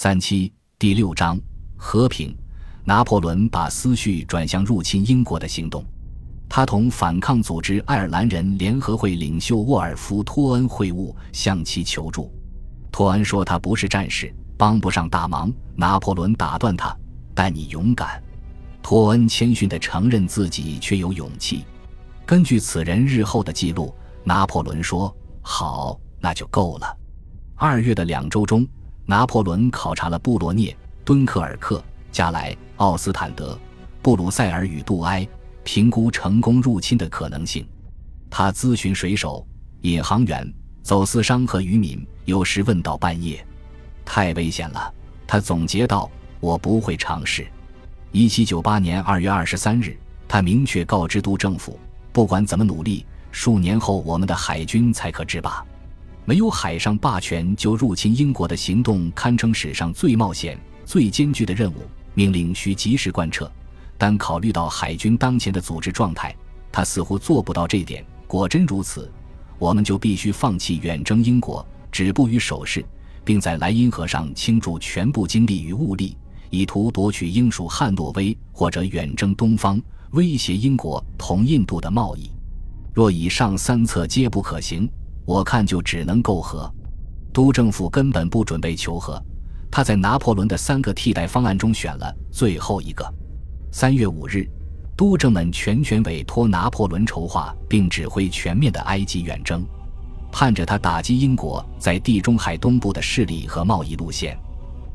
三七第六章和平。拿破仑把思绪转向入侵英国的行动。他同反抗组织爱尔兰人联合会领袖沃尔夫·托恩会晤，向其求助。托恩说他不是战士，帮不上大忙。拿破仑打断他：“但你勇敢。”托恩谦逊地承认自己却有勇气。根据此人日后的记录，拿破仑说：“好，那就够了。”二月的两周中，拿破仑考察了布罗涅、敦刻尔克、加莱、奥斯坦德、布鲁塞尔与杜埃，评估成功入侵的可能性。他咨询水手、引航员、走私商和渔民，有时问到半夜。太危险了，他总结道：“我不会尝试。”一七九八年二月二十三日，他明确告知督政府：“不管怎么努力，数年后我们的海军才可制霸。没有海上霸权就入侵英国的行动，堪称史上最冒险、最艰巨的任务。”命令需及时贯彻，但考虑到海军当前的组织状态，他似乎做不到这一点。果真如此，我们就必须放弃远征英国，止步于守势，并在莱茵河上倾注全部精力与物力，以图夺取英属汉诺威，或者远征东方，威胁英国同印度的贸易。若以上三策皆不可行，我看就只能媾和。督政府根本不准备求和。他在拿破仑的三个替代方案中选了最后一个。三月五日，督政们全权委托拿破仑筹划并指挥全面的埃及远征，盼着他打击英国在地中海东部的势力和贸易路线。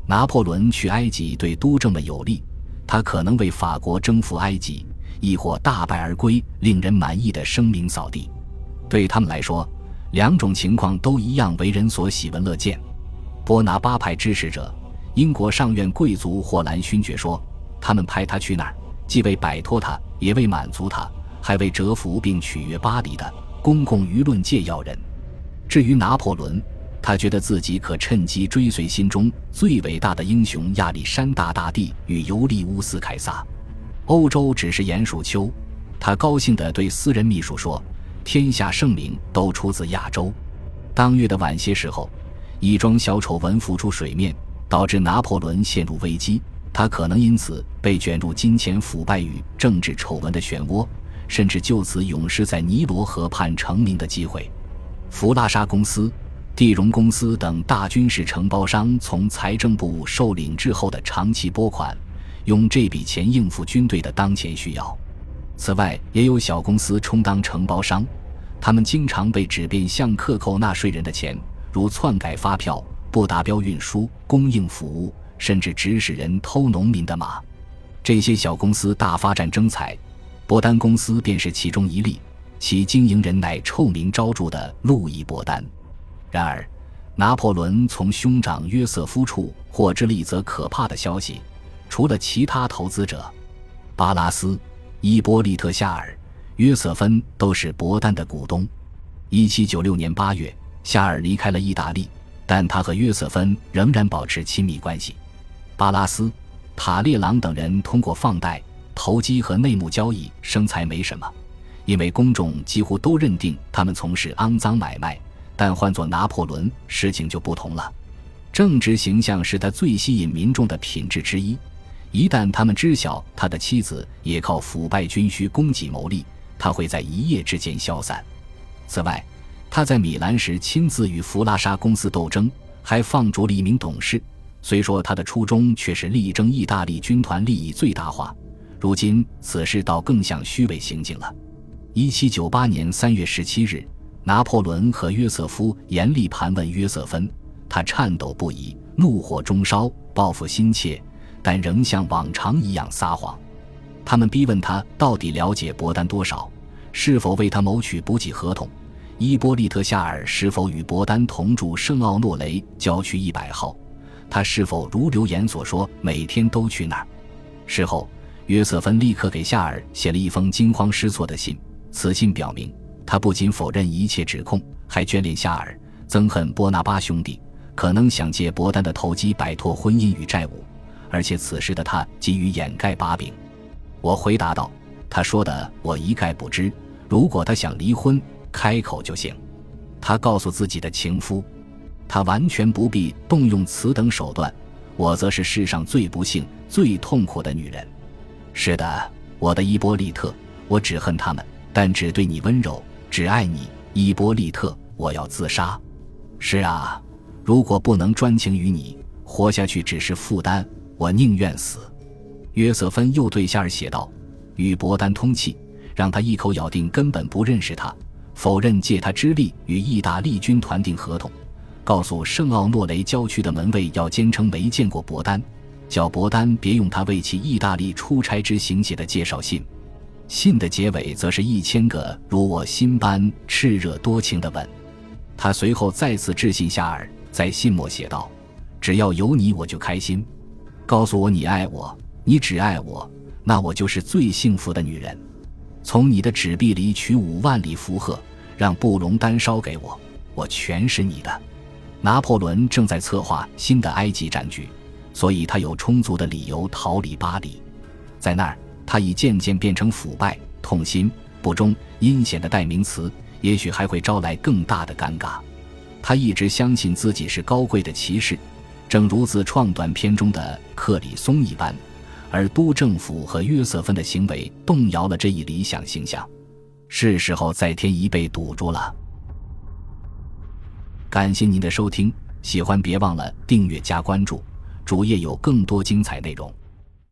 拿破仑去埃及对督政们有利，他可能为法国征服埃及，亦或大败而归，令人满意的声名扫地。对他们来说，两种情况都一样为人所喜闻乐见。波拿巴派支持者，英国上院贵族霍兰勋爵说：“他们派他去那儿，既为摆脱他，也为满足他，还为折服并取悦巴黎的公共舆论界要人。至于拿破仑，他觉得自己可趁机追随心中最伟大的英雄亚历山大大帝与尤利乌斯凯撒。欧洲只是鼹鼠丘。”他高兴地对私人秘书说：“天下盛名都出自亚洲。”当月的晚些时候。一桩小丑闻浮出水面，导致拿破仑陷入危机。他可能因此被卷入金钱腐败与政治丑闻的漩涡，甚至就此永失在尼罗河畔成名的机会。弗拉沙公司、地荣公司等大军事承包商从财政部受领之后的长期拨款，用这笔钱应付军队的当前需要。此外，也有小公司充当承包商，他们经常被指变相克扣纳税人的钱。如篡改发票、不达标运输、供应服务，甚至指使人偷农民的马，这些小公司大发战争财，伯丹公司便是其中一例，其经营人乃臭名昭著的路易·伯丹。然而，拿破仑从兄长约瑟夫处获知了一则可怕的消息：除了其他投资者，巴拉斯、伊波利特·夏尔、约瑟芬都是伯丹的股东。一七九六年八月。夏尔离开了意大利，但他和约瑟芬仍然保持亲密关系。巴拉斯、塔列朗等人通过放贷、投机和内幕交易生财没什么，因为公众几乎都认定他们从事肮脏买卖。但换做拿破仑，事情就不同了。正直形象是他最吸引民众的品质之一。一旦他们知晓他的妻子也靠腐败军需供给牟利，他会在一夜之间消散。此外，他在米兰时亲自与弗拉沙公司斗争，还放逐了一名董事。虽说他的初衷却是力争意大利军团利益最大化，如今此事倒更像虚伪行径了。一七九八年三月十七日，拿破仑和约瑟夫严厉盘问约瑟芬，他颤抖不已，怒火中烧，报复心切，但仍像往常一样撒谎。他们逼问他到底了解博丹多少，是否为他谋取补给合同。伊波利特·夏尔是否与博丹同住圣奥诺雷郊区一百号？他是否如留言所说，每天都去那儿？事后，约瑟芬立刻给夏尔写了一封惊慌失措的信。此信表明，他不仅否认一切指控，还眷恋夏尔，憎恨波纳巴兄弟，可能想借博丹的投机摆脱婚姻与债务。而且此时的他急于掩盖把柄。我回答道：“他说的我一概不知。如果他想离婚。”开口就行，他告诉自己的情夫，他完全不必动用此等手段。我则是世上最不幸、最痛苦的女人。是的，我的伊波利特，我只恨他们，但只对你温柔，只爱你，伊波利特。我要自杀。是啊，如果不能专情于你，活下去只是负担，我宁愿死。约瑟芬又对夏尔写道：“与伯丹通气，让他一口咬定根本不认识他，否认借他之力与意大利军团订合同，告诉圣奥诺雷郊区的门卫要坚称没见过伯丹。”叫伯丹别用他为其意大利出差之行写的介绍信，信的结尾则是一千个如我心般炽热多情的吻。他随后再次致信夏尔，在信末写道：“只要有你，我就开心。告诉我你爱我，你只爱我，那我就是最幸福的女人。从你的纸币里取五万里符鹤，让布隆丹烧给我，我全是你的。”拿破仑正在策划新的埃及战局。所以他有充足的理由逃离巴黎，在那儿，他已渐渐变成腐败、痛心、不忠、阴险的代名词，也许还会招来更大的尴尬。他一直相信自己是高贵的骑士，正如自创短片中的克里松一般，而都政府和约瑟芬的行为动摇了这一理想形象。是时候再添一倍堵住了。感谢您的收听，喜欢别忘了订阅加关注。主页有更多精彩内容。